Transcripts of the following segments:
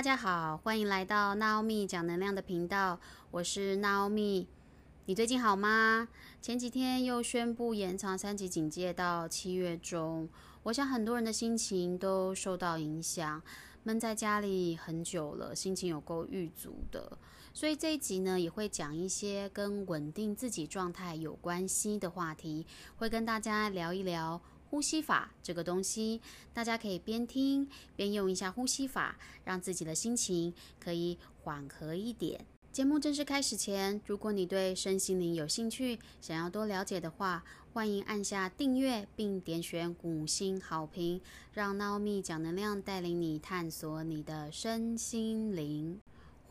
大家好，欢迎来到 Naomi 讲能量的频道，我是 Naomi。你最近好吗？前几天又宣布延长三级警戒到七月中，我想很多人的心情都受到影响，闷在家里很久了，心情有够郁卒的。所以这一集呢，也会讲一些跟稳定自己状态有关系的话题，会跟大家聊一聊。呼吸法这个东西，大家可以边听边用一下呼吸法，让自己的心情可以缓和一点。节目正式开始前，如果你对身心灵有兴趣，想要多了解的话，欢迎按下订阅并点选五星好评，让 Naomi 讲能量带领你探索你的身心灵。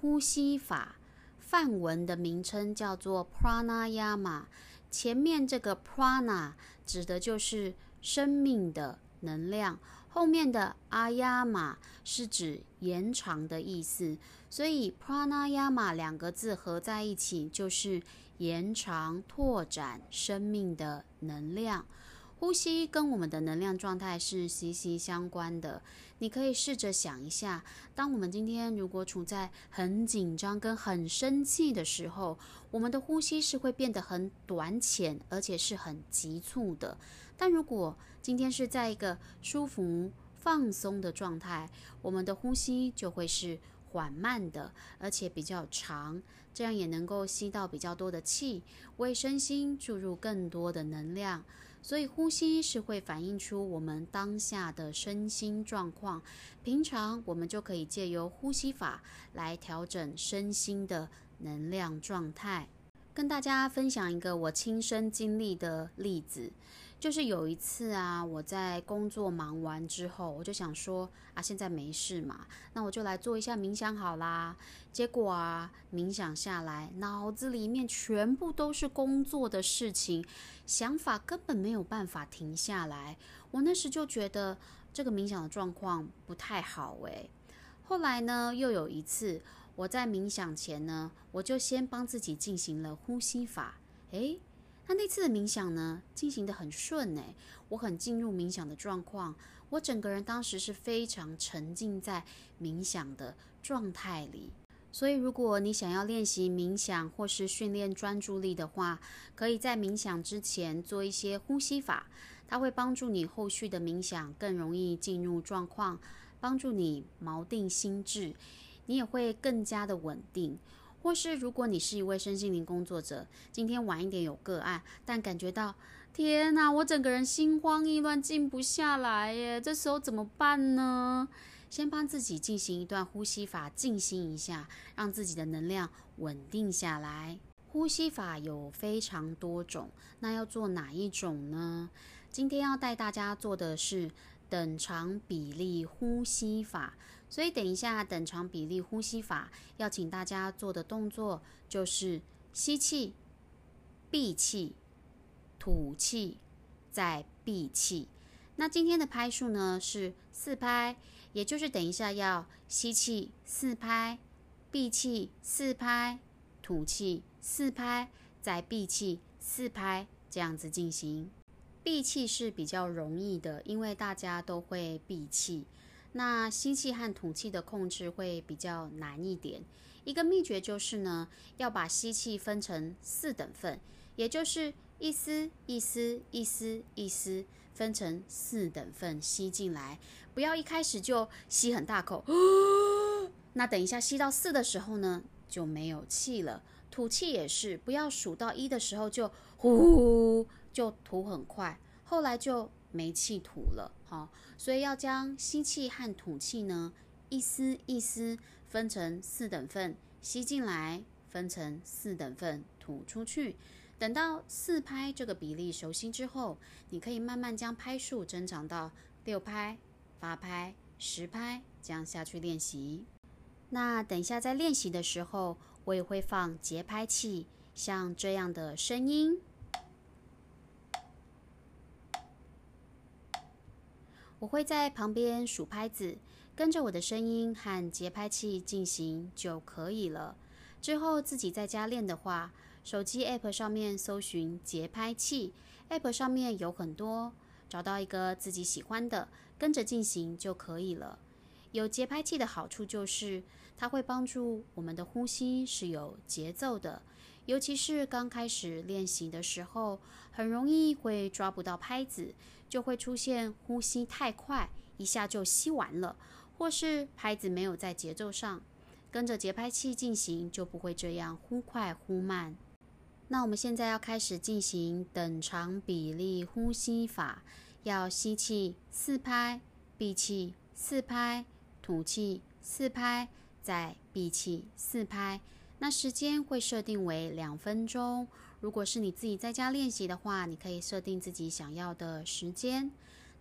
呼吸法梵文的名称叫做 Pranayama，前面这个 Prana 指的就是。生命的能量，后面的阿亚玛是指延长的意思，所以 pranayama 两个字合在一起就是延长、拓展生命的能量。呼吸跟我们的能量状态是息息相关的。你可以试着想一下，当我们今天如果处在很紧张跟很生气的时候，我们的呼吸是会变得很短浅，而且是很急促的。但如果今天是在一个舒服、放松的状态，我们的呼吸就会是缓慢的，而且比较长，这样也能够吸到比较多的气，为身心注入更多的能量。所以呼吸是会反映出我们当下的身心状况。平常我们就可以借由呼吸法来调整身心的能量状态。跟大家分享一个我亲身经历的例子。就是有一次啊，我在工作忙完之后，我就想说啊，现在没事嘛，那我就来做一下冥想好啦。结果啊，冥想下来，脑子里面全部都是工作的事情，想法根本没有办法停下来。我那时就觉得这个冥想的状况不太好诶。后来呢，又有一次，我在冥想前呢，我就先帮自己进行了呼吸法，诶。那那次的冥想呢，进行的很顺诶，我很进入冥想的状况，我整个人当时是非常沉浸在冥想的状态里。所以，如果你想要练习冥想或是训练专注力的话，可以在冥想之前做一些呼吸法，它会帮助你后续的冥想更容易进入状况，帮助你锚定心智，你也会更加的稳定。或是如果你是一位身心灵工作者，今天晚一点有个案，但感觉到天哪，我整个人心慌意乱，静不下来耶，这时候怎么办呢？先帮自己进行一段呼吸法，静心一下，让自己的能量稳定下来。呼吸法有非常多种，那要做哪一种呢？今天要带大家做的是等长比例呼吸法。所以，等一下，等长比例呼吸法要请大家做的动作就是吸气、闭气、吐气、再闭气。那今天的拍数呢是四拍，也就是等一下要吸气四拍，闭气四拍，吐气四拍，再闭气四拍，这样子进行。闭气是比较容易的，因为大家都会闭气。那吸气和吐气的控制会比较难一点。一个秘诀就是呢，要把吸气分成四等份，也就是一丝一丝一丝一丝分成四等份吸进来，不要一开始就吸很大口，那等一下吸到四的时候呢，就没有气了。吐气也是，不要数到一的时候就呼就吐很快，后来就。没气吐了，好，所以要将吸气和吐气呢，一丝一丝分成四等份，吸进来分成四等份，吐出去。等到四拍这个比例熟悉之后，你可以慢慢将拍数增长到六拍、八拍、十拍，这样下去练习。那等一下在练习的时候，我也会放节拍器，像这样的声音。我会在旁边数拍子，跟着我的声音和节拍器进行就可以了。之后自己在家练的话，手机 App 上面搜寻节拍器，App 上面有很多，找到一个自己喜欢的，跟着进行就可以了。有节拍器的好处就是它会帮助我们的呼吸是有节奏的，尤其是刚开始练习的时候，很容易会抓不到拍子，就会出现呼吸太快，一下就吸完了，或是拍子没有在节奏上。跟着节拍器进行，就不会这样忽快忽慢。那我们现在要开始进行等长比例呼吸法，要吸气四拍，闭气四拍，吐气四拍，再闭气四拍。那时间会设定为两分钟。如果是你自己在家练习的话，你可以设定自己想要的时间。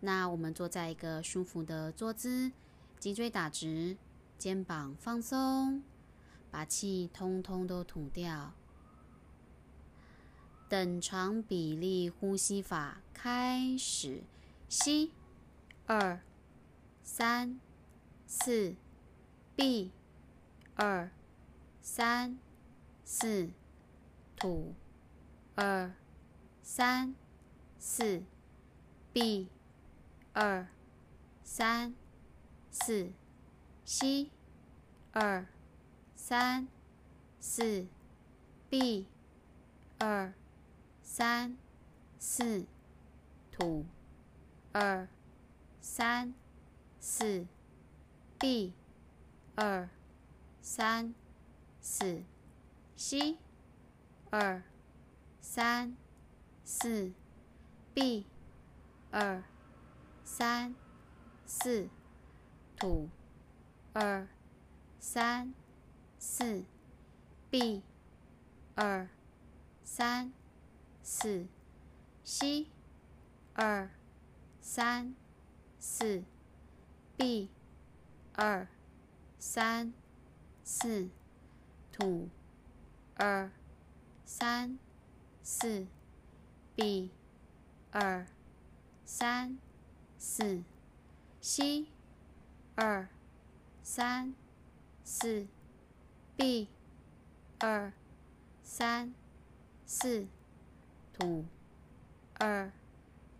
那我们坐在一个舒服的坐姿，脊椎打直。肩膀放松，把气通通都吐掉。等长比例呼吸法开始，吸二三四，闭二三四，吐二三四，，B，二三四。吸，二，三，四，，B，，二，三，四，吐，二，三，四，，B，，二，三，四，吸，二，三，四，闭，二，三，四，吐。二、三、四，闭，二、三、四，吸，二、三、四，闭，二、三、四，吐，二、三、四，闭，二、三、四，吸，二。三、四、闭，二、三、四、吐，二、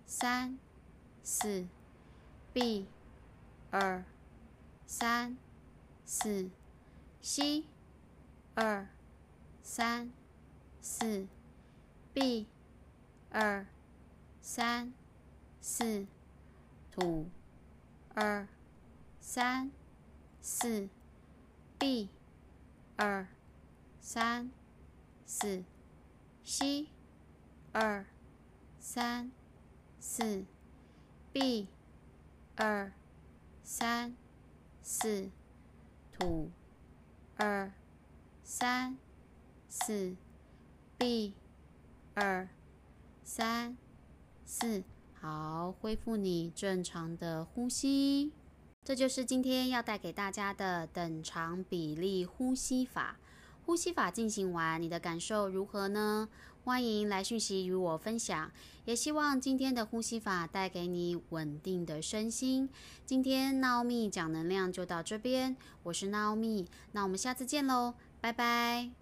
三、四、闭，二、三、四、吸，二、三、四、B，，二、三、四、吐，二、三。四，B，二，三，四，吸，二，三，四，B，二，三，四，吐，二，三，四，B，二，三，四，好，恢复你正常的呼吸。这就是今天要带给大家的等长比例呼吸法。呼吸法进行完，你的感受如何呢？欢迎来讯息与我分享。也希望今天的呼吸法带给你稳定的身心。今天闹蜜讲能量就到这边，我是闹蜜，那我们下次见喽，拜拜。